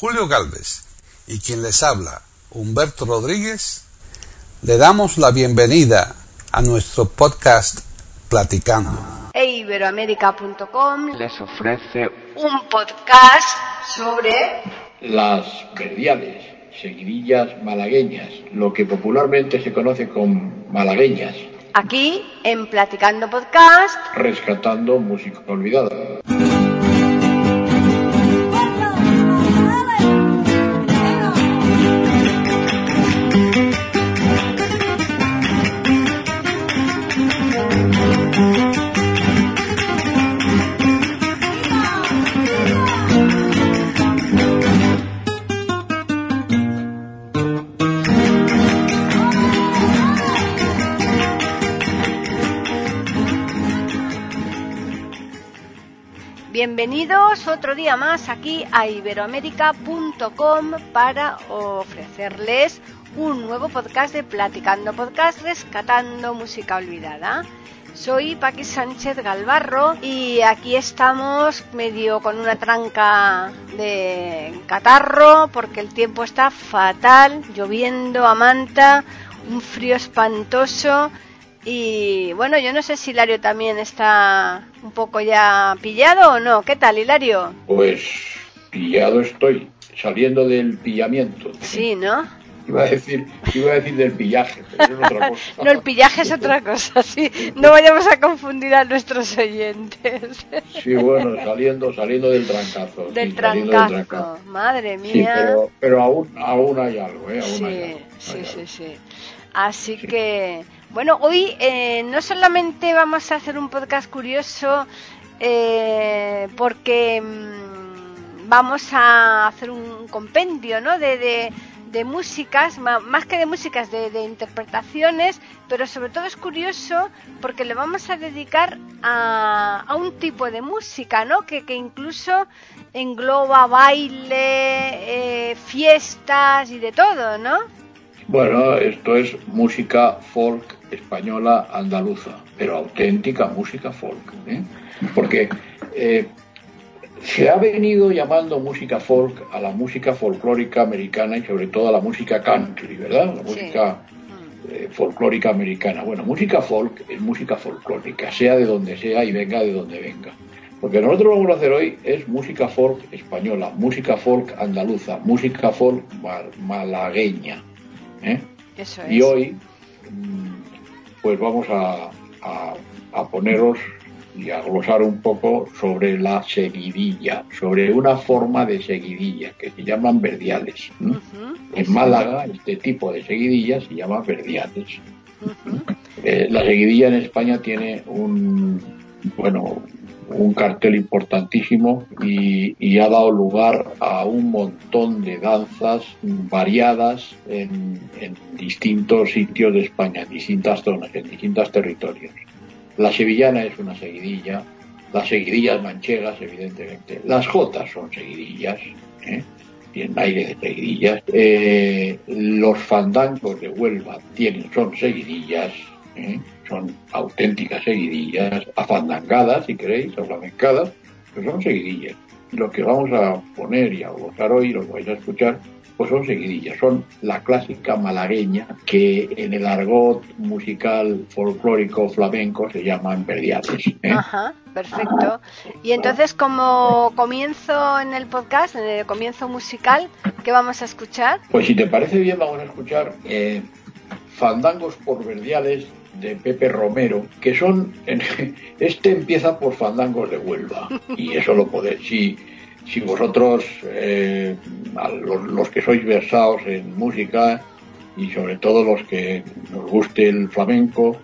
Julio Galvez y quien les habla, Humberto Rodríguez, le damos la bienvenida a nuestro podcast Platicando. E Iberoamérica.com les ofrece un podcast sobre las verdiales, seguidillas malagueñas, lo que popularmente se conoce como malagueñas, aquí en Platicando Podcast. rescatando música olvidada. Bienvenidos otro día más aquí a iberoamérica.com para ofrecerles un nuevo podcast de Platicando Podcast Rescatando Música Olvidada. Soy Paqui Sánchez Galvarro y aquí estamos medio con una tranca de catarro porque el tiempo está fatal, lloviendo a manta, un frío espantoso y bueno, yo no sé si Hilario también está un poco ya pillado o no. ¿Qué tal, Hilario? Pues pillado estoy, saliendo del pillamiento. Sí, ¿no? Iba a decir, iba a decir del pillaje, pero es otra cosa. No, el pillaje es otra cosa, sí. No vayamos a confundir a nuestros oyentes. Sí, bueno, saliendo, saliendo del trancazo. Del sí, saliendo del trancazo. Madre mía. Sí, pero, pero aún, aún hay algo, ¿eh? Aún Sí, hay algo, sí, hay sí, algo. sí. Así que, bueno, hoy eh, no solamente vamos a hacer un podcast curioso, eh, porque mm, vamos a hacer un compendio, ¿no? De, de, de músicas, más que de músicas, de, de interpretaciones, pero sobre todo es curioso porque le vamos a dedicar a, a un tipo de música, ¿no? Que, que incluso engloba baile, eh, fiestas y de todo, ¿no? Bueno, esto es música folk española andaluza, pero auténtica música folk, ¿eh? porque eh, se ha venido llamando música folk a la música folclórica americana y sobre todo a la música country, ¿verdad? La Sí. música eh, folclórica americana. Bueno, música folk es música folclórica, sea de donde sea y venga de donde venga. Lo que nosotros vamos a hacer hoy es música folk española, música folk andaluza, música folk mal- malagueña. ¿eh? Eso es. Y hoy, mm, pues vamos a, a- a poneros y a glosar un poco sobre la seguidilla, sobre una forma de seguidilla que se llaman verdiales. En Málaga, este tipo de seguidillas se llama verdiales. Eh, la seguidilla en España tiene un, bueno, un cartel importantísimo y, ha dado lugar a un montón de danzas variadas en, en distintos sitios de España, en distintas zonas, en distintos territorios. La sevillana es una seguidilla, las seguidillas manchegas, evidentemente. Las jotas son seguidillas, ¿eh? tienen aire de seguidillas. Eh, los fandangos de Huelva tienen, son seguidillas, ¿eh? Son auténticas seguidillas, afandangadas, si queréis, o flamencadas, pero son seguidillas. Y lo que vamos a poner y a gozar hoy, lo que vais a escuchar, pues son seguidillas, son la clásica malagueña que en el argot musical folclórico flamenco se llaman verdiales. ¿eh? Ajá, perfecto. Y entonces, como comienzo en el podcast, en el comienzo musical, ¿qué vamos a escuchar? Pues si te parece bien, vamos a escuchar eh, Fandangos por Verdiales de Pepe Romero, que son, este empieza por Fandangos de Huelva, y eso lo podéis, si, si vosotros, eh, los, los que sois versados en música, y sobre todo los que nos guste el flamenco,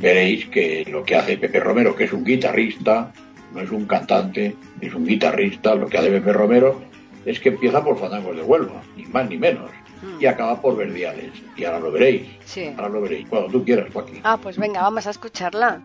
veréis que lo que hace Pepe Romero, que es un guitarrista, no es un cantante, es un guitarrista, lo que hace Pepe Romero es que empieza por Fandangos de Huelva, ni más ni menos, y acaba por Verdiales. Y ahora lo veréis, Sí. ahora lo veréis, cuando tú quieras, Joaquín. Ah, pues venga, vamos a escucharla.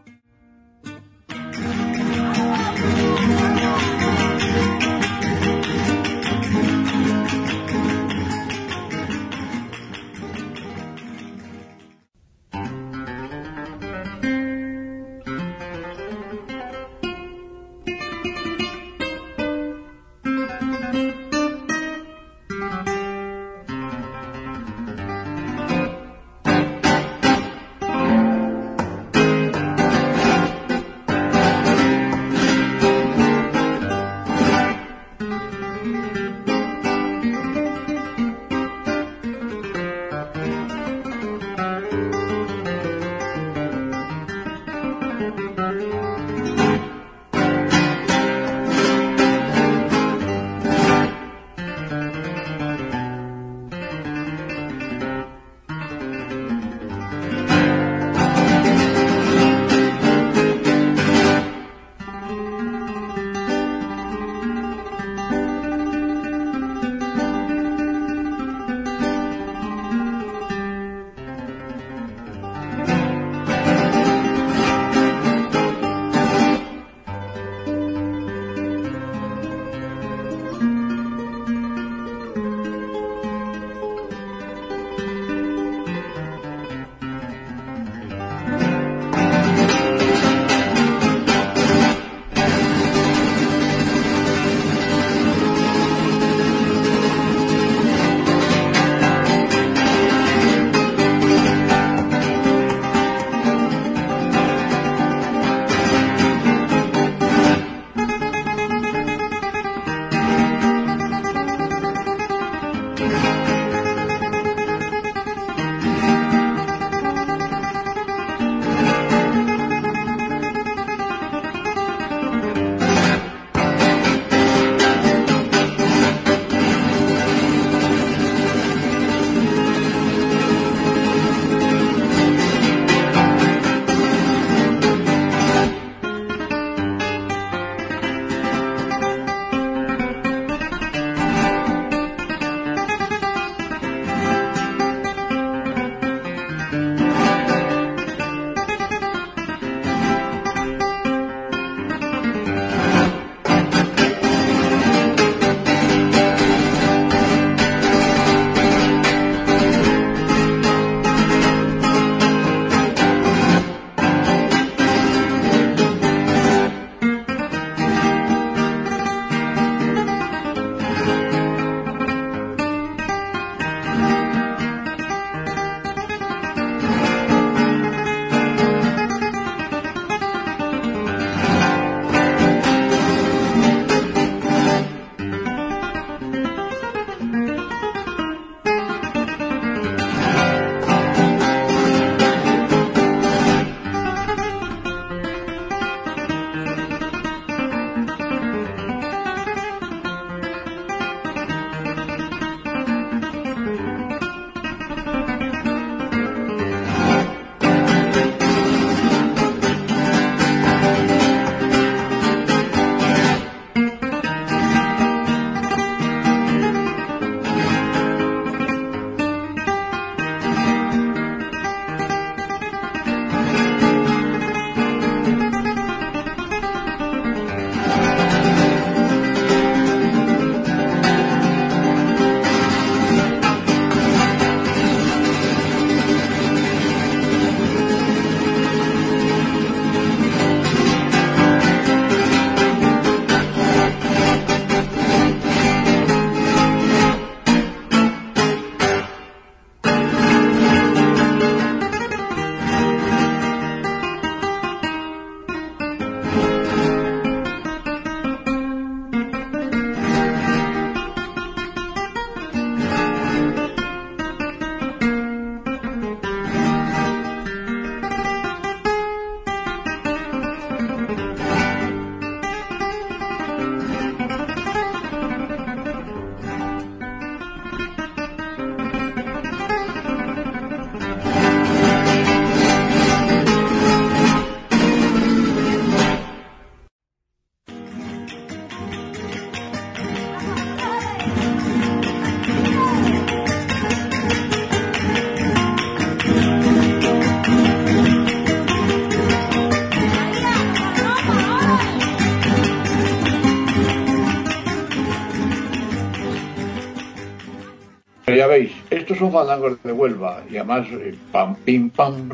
Fandangos de Huelva y además eh, pam pim pam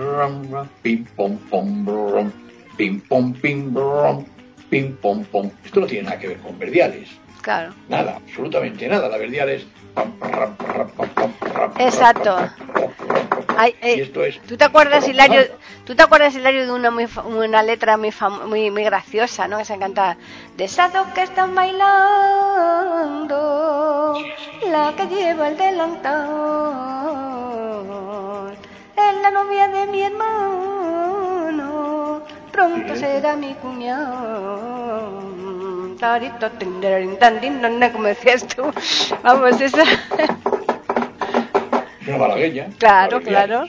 pim pom pom pim pom pim ram, pim pom pom. Esto no tiene nada que ver con verdiales. Claro. Nada, absolutamente nada. La verdial es Exacto. Ay, Y eh, esto es ¿Tú te acuerdas, Hilario, ¿tú te acuerdas, Hilario, de una, muy, una letra muy, muy, muy graciosa, ¿no? Que se encanta. De esas dos que están bailando, la que lleva el delantal, es la novia de mi hermano, pronto será mi cuñado. Como decías tú. Vamos, esa. Una malagueña. Claro, verdiales, claro.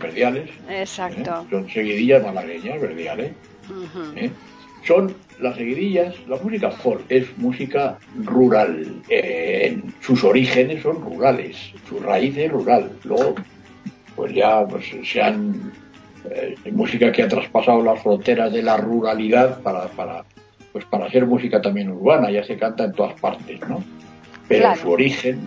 Verdiales. ¿eh? Exacto. Son seguidillas malagueñas, verdiales. ¿eh? Son las seguidillas, la música folk es música rural. Eh, en sus orígenes son rurales, su raíz es rural. Luego, pues ya pues, se han. eh, música que ha traspasado las fronteras de la ruralidad para, para, pues para ser música también urbana, ya se canta en todas partes, ¿no? Pero Claro. su origen,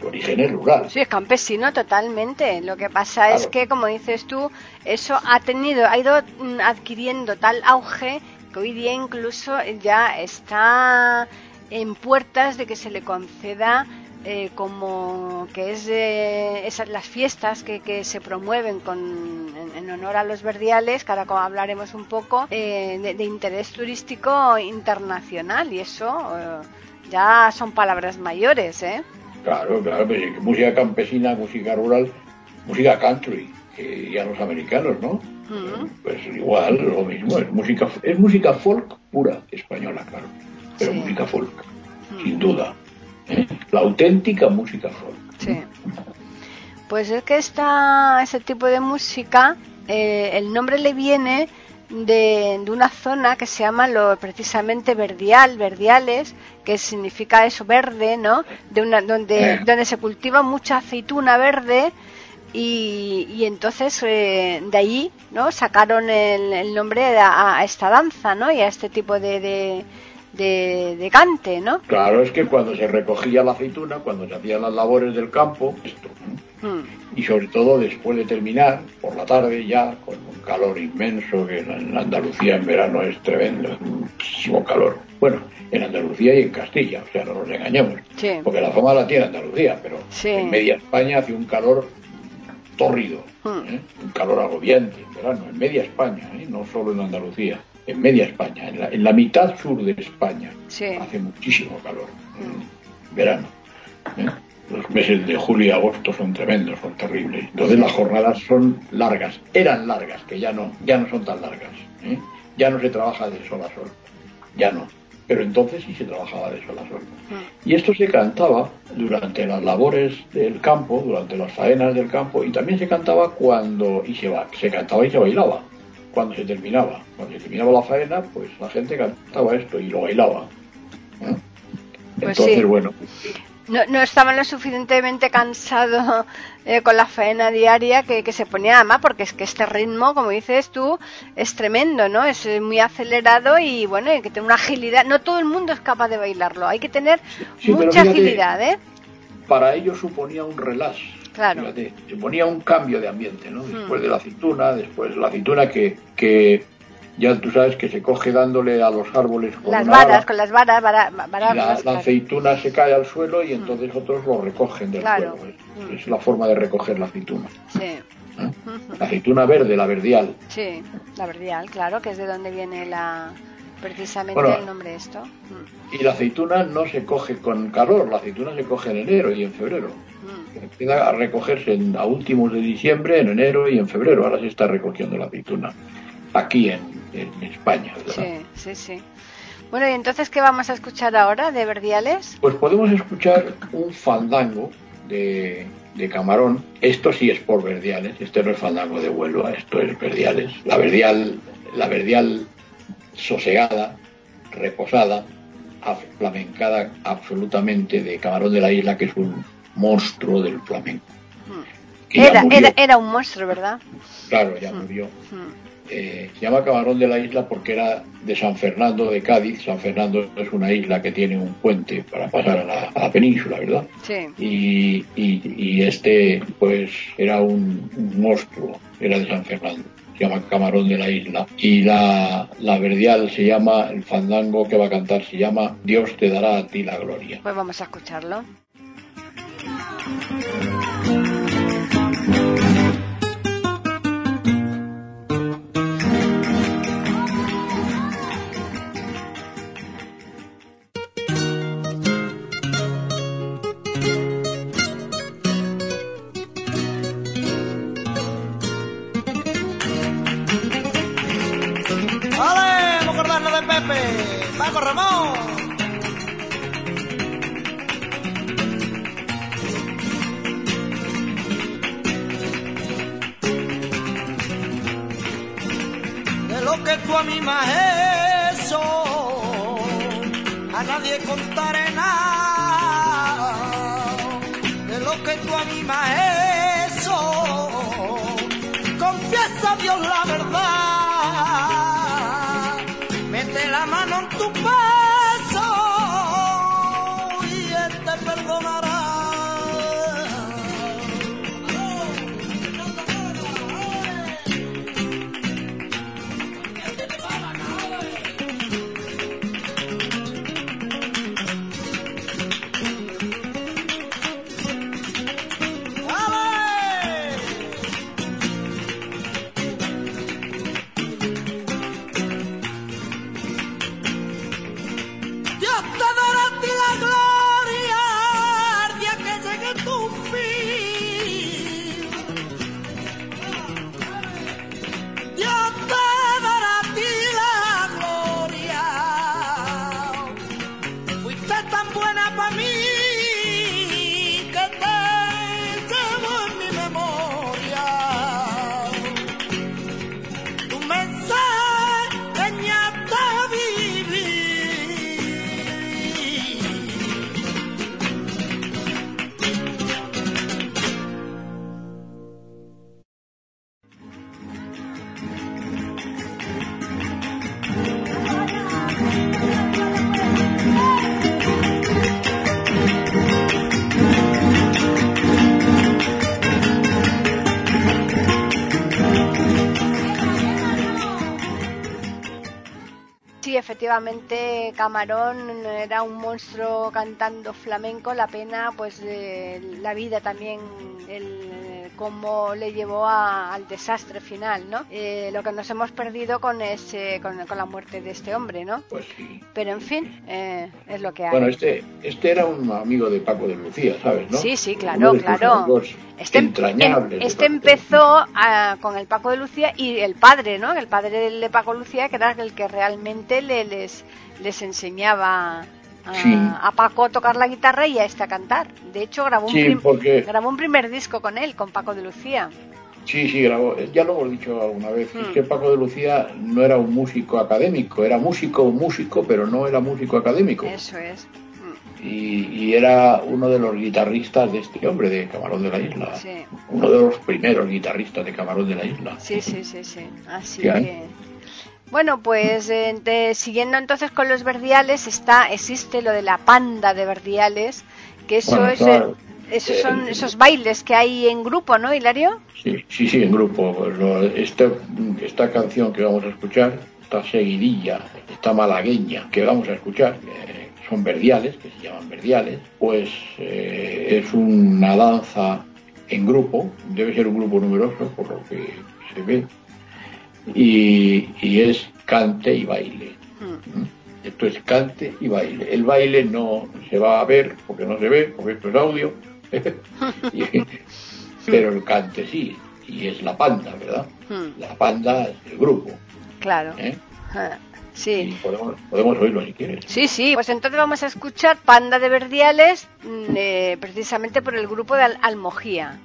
su origen es rural. Sí, es campesino totalmente. Lo que pasa es que, como dices tú, eso ha tenido, ha ido mm, adquiriendo tal auge que hoy día incluso ya está en puertas de que se le conceda eh, como que es eh, esas las fiestas que, que se promueven con, en, en honor a los verdiales, que ahora hablaremos un poco, eh, de, de interés turístico internacional y eso eh, ya son palabras mayores, ¿eh? Claro, claro, pero música campesina, música rural, música country, que ya los americanos, ¿no? Ujú. Pues igual, lo mismo, es música, es música folk pura española, claro, pero Sí. música folk, sin duda. ¿eh? La auténtica música folk. Sí. Pues es que esta, ese tipo de música, eh, el nombre le viene de, de una zona que se llama lo, precisamente verdial, verdiales, que significa eso verde, ¿no? De una, donde, donde se cultiva mucha aceituna verde y, y entonces eh, de allí, ¿no? Sacaron el, el nombre a, a esta danza, ¿no? Y a este tipo de, de, de, de cante, ¿no? Claro, es que cuando se recogía la aceituna, cuando se hacían las labores del campo, y sobre todo después de terminar, por la tarde ya, con un calor inmenso, que en Andalucía en verano es tremendo, es muchísimo calor. Bueno, en Andalucía y en Castilla, o sea, no nos engañemos, Sí. porque la fama la tiene Andalucía, pero Sí. en media España hace un calor tórrido, Hmm. ¿eh? un calor agobiante en verano, en media España, ¿eh? no solo en Andalucía, en media España, en la, en la mitad sur de España Sí. hace muchísimo calor en verano. ¿eh? Los meses de julio y agosto son tremendos, son terribles. Entonces las jornadas son largas, eran largas, que ya no, ya no son tan largas. ¿eh? Ya no se trabaja de sol a sol, ya no. Pero entonces sí se trabajaba de sol a sol. Y esto se cantaba durante las labores del campo, durante las faenas del campo, y también se cantaba cuando, y se, ba- se cantaba y se bailaba, cuando se terminaba. Cuando se terminaba la faena, pues la gente cantaba esto y lo bailaba. ¿eh? Pues Entonces, sí. bueno, no, no estaban lo suficientemente cansados eh, con la faena diaria que, que se ponía además porque es que este ritmo como dices tú es tremendo no es eh, muy acelerado y bueno hay que tener una agilidad no todo el mundo es capaz de bailarlo hay que tener Sí, mucha fíjate- agilidad eh para ello suponía un relax. Claro. Fíjate, suponía un cambio de ambiente, ¿no? Después de la aceituna, después la aceituna que, que ya tú sabes que se coge dándole a los árboles con las varas vara, con las varas vara- y varas, la, la claro. aceituna se cae al suelo y entonces otros lo recogen del Claro. suelo. Es, Mm. es la forma de recoger la aceituna. sí ¿eh? La aceituna verde, la verdial. sí la verdial claro que es de donde viene la precisamente Bueno. el nombre de esto Mm, Y la aceituna no se coge con calor, la aceituna se coge en enero y en febrero. mm. Empieza a recogerse en- a últimos de diciembre, en enero y en febrero. Ahora se está recogiendo la aceituna aquí en, en España. ¿verdad? sí sí sí bueno y entonces qué vamos a escuchar ahora de verdiales Pues podemos escuchar un fandango de, de Camarón. Esto sí es por verdiales, este no es fandango de Huelva, esto es verdiales. La verdial, la verdial sosegada, reposada, aflamencada absolutamente de Camarón de la Isla, que es un monstruo del flamenco. Era, era, era, un monstruo, ¿verdad? Claro, ya murió. Eh, se llama Camarón de la Isla porque era de San Fernando de Cádiz. San Fernando es una isla que tiene un puente para pasar a la, península, ¿verdad? Sí. Y, y, este, pues, era un, monstruo, era de San Fernando. Se llama Camarón de la Isla. Y la, la verdial se llama, el fandango que va a cantar se llama Dios te dará a ti la gloria. Pues vamos a escucharlo. tengo a mi maestro. Confiesa a Dios la verdad. Camarón era un monstruo cantando flamenco, la pena, pues la vida también, el, cómo le llevó al desastre final, ¿no? Eh, lo que nos hemos perdido con ese, con, la muerte de este hombre, ¿no? Pues sí. Pero en fin, eh, es lo que hay. Bueno, este, este era un amigo de Paco de Lucía, ¿sabes? ¿no? Sí, sí, claro, claro. Este, este empezó con el Paco de Lucía y el padre, ¿no? El padre de Paco Lucía, que era el que realmente le, les, les enseñaba a, Paco a tocar la guitarra y a este a cantar. De hecho, grabó un, grabó un primer disco con él, con Paco de Lucía. Sí, sí, grabó. Ya lo hemos dicho alguna vez. Es hmm. que Paco de Lucía no era un músico académico, era músico, músico, pero no era músico académico. Eso es. Y, era uno de los guitarristas de este hombre, de Camarón de la Isla. Uno de los primeros guitarristas de Camarón de la Isla. Sí, sí, sí, sí. Así que... Bueno, pues siguiendo entonces con los verdiales, está, existe lo de la panda de verdiales, que eso es, eh, esos son esos bailes que hay en grupo, ¿no, Hilario? Sí, sí, sí, en grupo. esta, esta canción que vamos a escuchar, esta seguidilla, esta malagueña que vamos a escuchar, eh, son verdiales, que se llaman verdiales, pues eh, es una danza en grupo, debe ser un grupo numeroso por lo que se ve, y, es cante y baile. Hmm. ¿Mm? Esto es cante y baile. El baile no se va a ver porque no se ve, porque esto es audio, pero el cante sí, y es la panda, ¿verdad? Hmm. La panda es el grupo. Claro. ¿Eh? Ah, sí. Podemos, podemos, oírlo si quieres. Sí, sí. Pues entonces vamos a escuchar Panda de Verdiales, mm, eh, precisamente por el grupo de Almojía.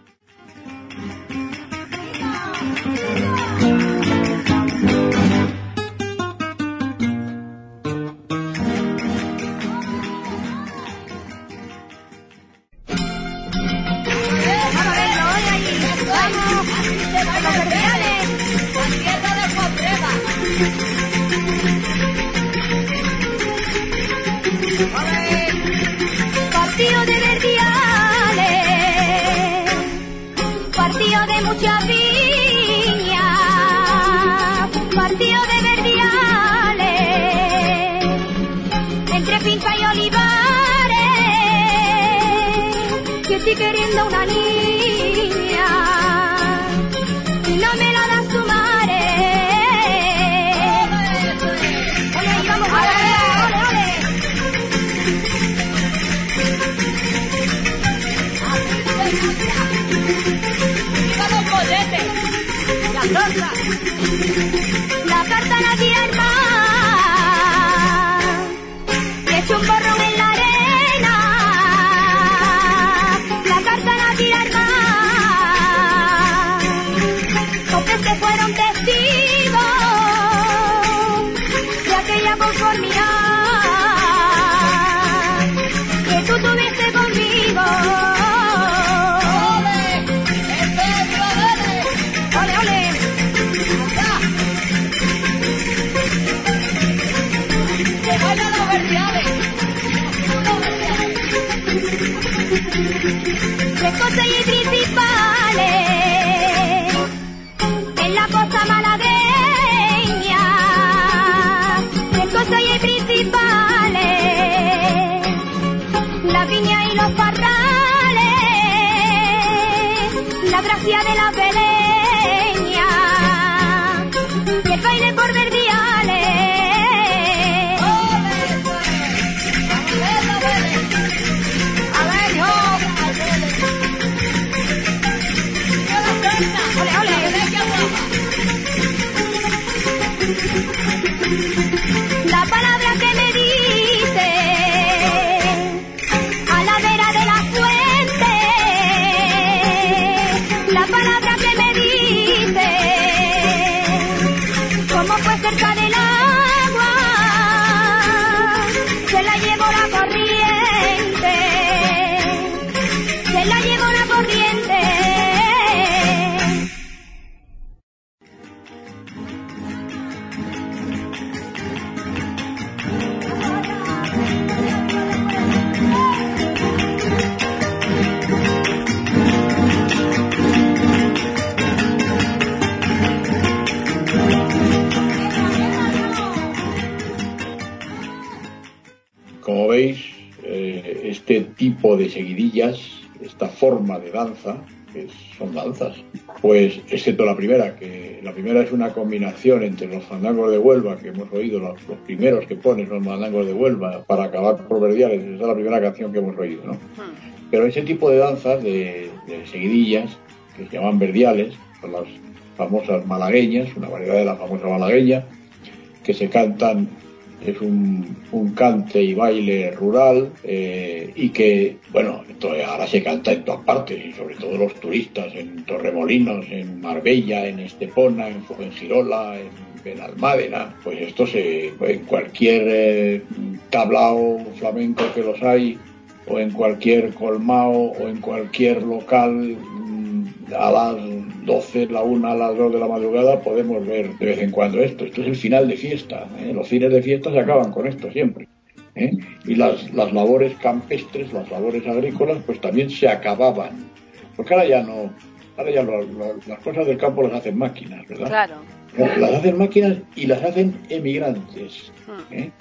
¡Viva los polletes! ¡La torta! Косо и 30 eh, este tipo de seguidillas, esta forma de danza, que son danzas, pues excepto la primera, que la primera es una combinación entre los fandangos de Huelva, que hemos oído, los, los primeros que ponen los fandangos de Huelva, para acabar por verdiales, esa es la primera canción que hemos oído, ¿no? Pero ese tipo de danzas, de, de seguidillas, que se llaman verdiales, son las famosas malagueñas, una variedad de la famosa malagueña, que se cantan, es un, un cante y baile rural eh, y que, bueno, esto ahora se canta en todas partes y sobre todo los turistas, en Torremolinos, en Marbella, en Estepona, en Fuengirola, en Benalmádena, pues esto se, en cualquier eh, tablao flamenco que los hay, o en cualquier colmao, o en cualquier local mm, a las 12, la 1, a las 2 de la madrugada podemos ver de vez en cuando esto. Esto es el final de fiesta. ¿eh? Los fines de fiesta se acaban con esto siempre. ¿eh? Y las, las labores campestres, las labores agrícolas, pues también se acababan. Porque ahora ya no, ahora ya lo- lo- las cosas del campo las hacen máquinas, ¿verdad? Claro. Las hacen máquinas y las hacen emigrantes. Mm, ¿eh?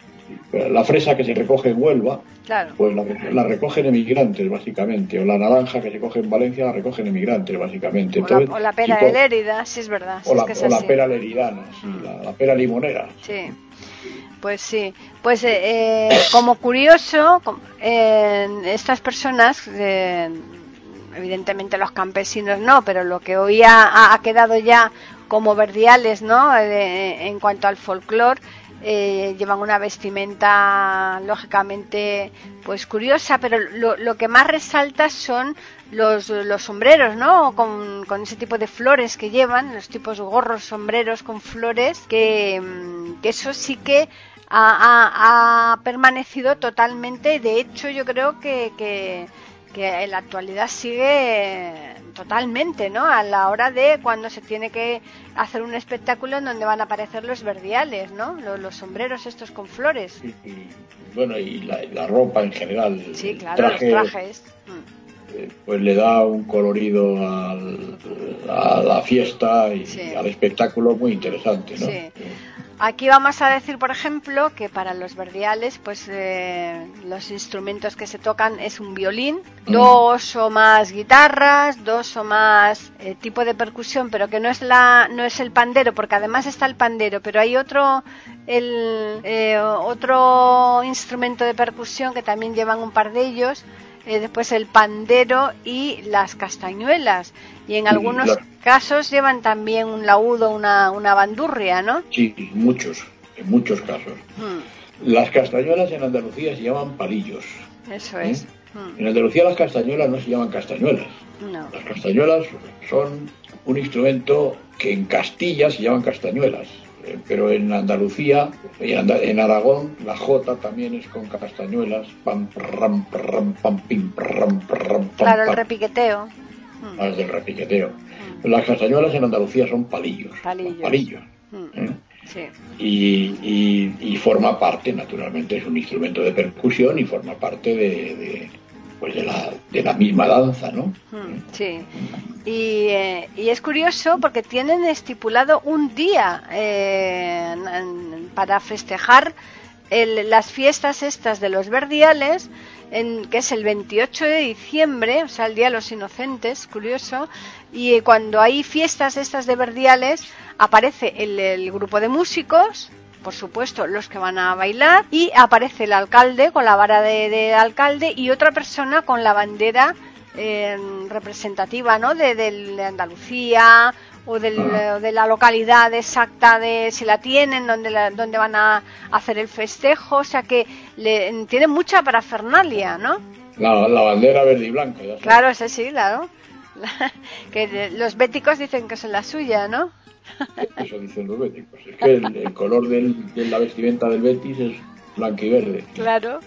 La fresa que se recoge en Huelva, Claro. pues la, la recogen emigrantes, básicamente. O la naranja que se coge en Valencia la recogen emigrantes, básicamente. O la, Entonces, o la pera tipo- de Lérida, sí es verdad. o es la, que es o la así. pera leridana, sí, Mm. la, la pera limonera. Sí, pues sí. Pues eh, eh, como curioso, eh, estas personas, eh, evidentemente los campesinos no, pero lo que hoy ha, ha- quedado ya como verdiales, ¿no? Eh, en cuanto al folclore, eh, llevan una vestimenta lógicamente pues curiosa, pero lo, lo que más resalta son los, sombreros, ¿no? Con, ese tipo de flores que llevan, los tipos gorros, sombreros con flores, que, mm, eso sí que ha, ha- ha permanecido totalmente. De hecho, yo creo que, que, que en la actualidad sigue totalmente, ¿no? A la hora de cuando se tiene que hacer un espectáculo en donde van a aparecer los verdiales, ¿no? Los, los sombreros estos con flores. Y, y, bueno, y la, la ropa en general. Sí, claro, traje, los trajes. Eh, Pues le da un colorido al- a la fiesta y Sí. al espectáculo muy interesante, ¿no? Sí. Aquí vamos a decir, por ejemplo, que para los verdiales, pues eh, los instrumentos que se tocan es un violín, Mm. dos o más guitarras, dos o más eh, tipo de percusión, pero que no es la, no es el pandero, porque además está el pandero, pero hay otro, el, eh, otro instrumento de percusión que también llevan un par de ellos. Eh, después el pandero y las castañuelas y en algunos claro. casos llevan también un laudo, una, una bandurria, ¿no? Sí, muchos, en muchos casos. Mm, Las castañuelas en Andalucía se llaman palillos. eso ¿Eh? es. Mm, En Andalucía las castañuelas no se llaman castañuelas. no. Las castañuelas son un instrumento que en Castilla se llaman castañuelas, pero en Andalucía y en, Aragón la J también es con castañuelas, pam, ram, ram, pam, pim, ram, ram, pam, Claro, el repiqueteo. Mm, más del repiqueteo. Las castañuelas en Andalucía son palillos. Palillos. palillos, mm, ¿eh? sí. y, y- y forma parte, naturalmente, es un instrumento de percusión y forma parte de, de, pues de, la, de la misma danza, ¿no? Mm, Sí. Y, eh, y es curioso porque tienen estipulado un día eh, para festejar el- las fiestas estas de los verdiales, en, que es el 28 de diciembre, o sea, el Día de los Inocentes, curioso. Y cuando hay fiestas estas de verdiales, aparece el grupo de músicos, por supuesto, los que van a bailar, y aparece el alcalde con la vara de, de alcalde y otra persona con la bandera eh, representativa, ¿no? De, Andalucía o, del- o de la localidad exacta de si la tienen, donde, la- donde van a hacer el festejo, o sea que le, tienen mucha parafernalia, ¿no? La, la bandera verde y blanca, ya. Claro, ese sí, claro. que los béticos dicen que son la suya, ¿no? Eso dicen los béticos. Es que el, color del- de la vestimenta del Betis es blanco y verde. Claro.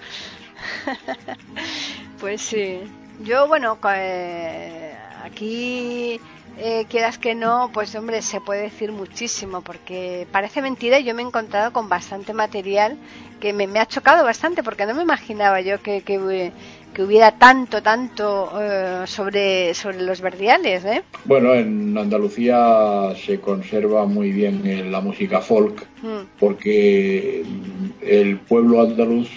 pues sí. Yo, bueno, eh, aquí, eh, quieras que no, pues hombre, se puede decir muchísimo, porque parece mentira, yo me he encontrado con bastante material que me, ha chocado bastante, porque no me imaginaba yo que, hubie- que hubiera tanto, tanto eh, sobre, sobre los verdiales, ¿eh? Bueno, en Andalucía se conserva muy bien eh, la música folk Mm, porque mm, el pueblo andaluz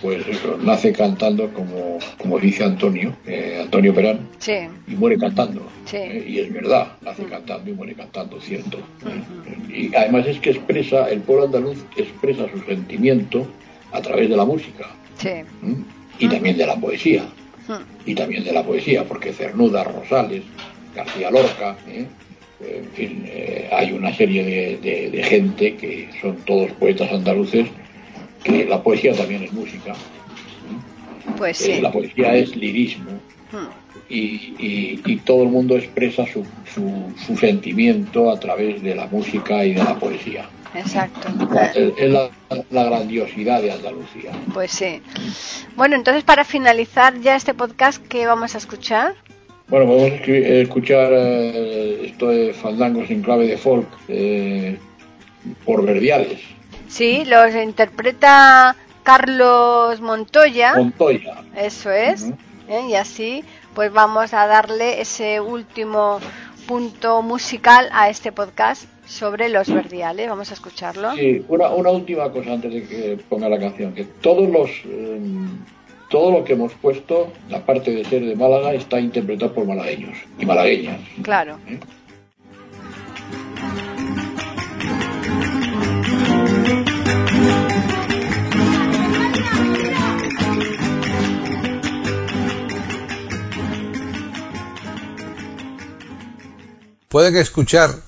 pues eso, nace cantando como, como dice Antonio, eh, Antonio Perán, sí, y muere cantando. Sí. Eh, y es verdad, nace cantando y muere cantando, cierto. Eh, Y además es que expresa, el pueblo andaluz expresa su sentimiento a través de la música sí. ¿m? Y también de la poesía. Y también de la poesía, porque Cernuda, Rosales, García Lorca, ¿eh? en fin, eh, hay una serie de, de- de gente que son todos poetas andaluces, que la poesía también es música, Pues eh, sí. la poesía es lirismo, y, y- y todo el mundo expresa su, su, su sentimiento a través de la música y de la poesía. Exacto. Es, la, la grandiosidad de Andalucía. Pues sí. Bueno, entonces para finalizar ya este podcast, ¿qué vamos a escuchar? Bueno, podemos escri- escuchar eh, esto de fandangos en clave de folk eh, por Verdiales, Sí, los interpreta Carlos Montoya, Montoya. eso es. ¿eh? y así pues vamos a darle ese último punto musical a este podcast sobre los verdiales. Vamos a escucharlo. Sí, una, una última cosa antes de que ponga la canción, que todos los eh, todo lo que hemos puesto, aparte de ser de Málaga, está interpretado por malagueños y malagueñas. Claro. Pueden escuchar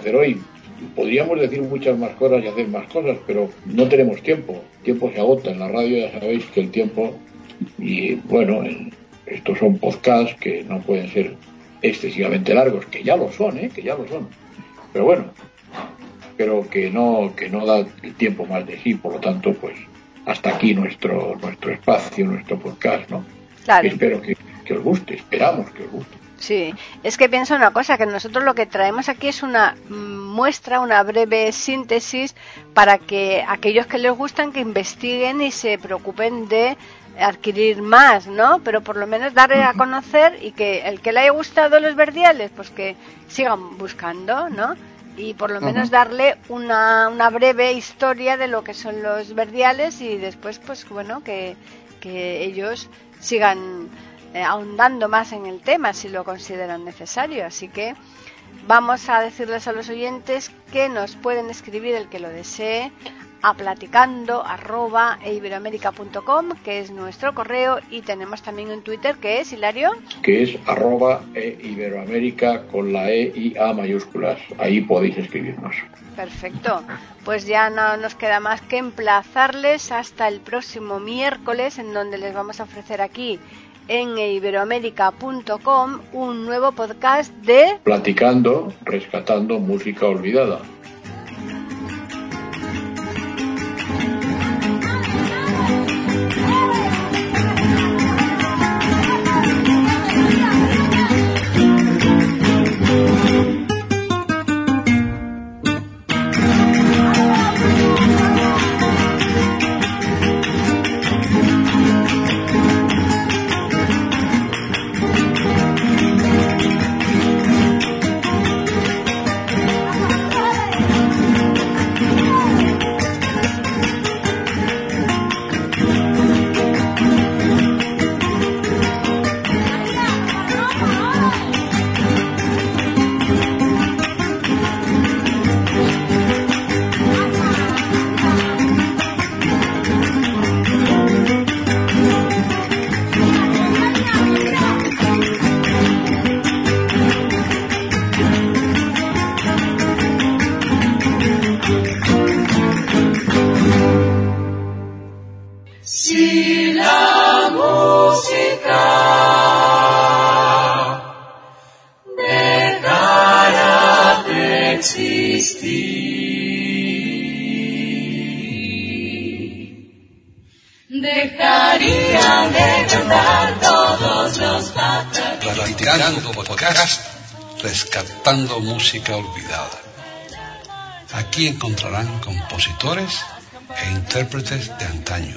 hacer hoy. Podríamos decir muchas más cosas y hacer más cosas, pero no tenemos tiempo. El tiempo se agota. En la radio ya sabéis que el tiempo, y bueno, en- estos son podcasts que no pueden ser excesivamente largos, que ya lo son, ¿eh? que ya lo son. Pero bueno, pero que no, que no da el tiempo más de sí, por lo tanto, pues hasta aquí nuestro, nuestro espacio, nuestro podcast, ¿no? Claro. Espero que, que os guste, esperamos que os guste. Sí, es que pienso una cosa, que nosotros lo que traemos aquí es una mm, muestra, una breve síntesis para que aquellos que les gustan que investiguen y se preocupen de adquirir más, ¿no? Pero por lo menos darle a conocer y que el que le haya gustado los verdiales, pues que sigan buscando, ¿no? Y por lo menos darle una, una breve historia de lo que son los verdiales y después, pues bueno, que, que ellos sigan eh, ahondando más en el tema si lo consideran necesario. Así que vamos a decirles a los oyentes que nos pueden escribir el que lo desee a platicando arroba eiberoamerica.com que es nuestro correo y tenemos también un Twitter que es Hilario que es arroba e Iberoamérica con la E y A mayúsculas. Ahí podéis escribirnos. perfecto pues ya no nos queda más que emplazarles hasta el próximo miércoles en donde les vamos a ofrecer aquí en iberoamérica.com un nuevo podcast de Platicando, rescatando música olvidada. La música dejara de existir, dejarían de cantar todos los. Platicando podcast, rescatando música olvidada. Aquí encontrarán compositores e intérpretes de antaño.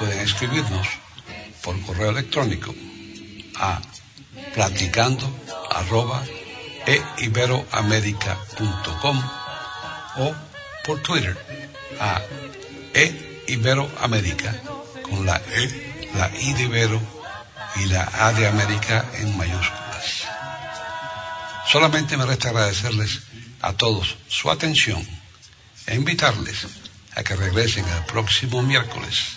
Pueden escribirnos por correo electrónico a platicando arroba e iberoamerica.com o por Twitter a e iberoamerica con la e, la i de Ibero y la A de América en mayúsculas. Solamente me resta agradecerles a todos su atención e invitarles a que regresen el próximo miércoles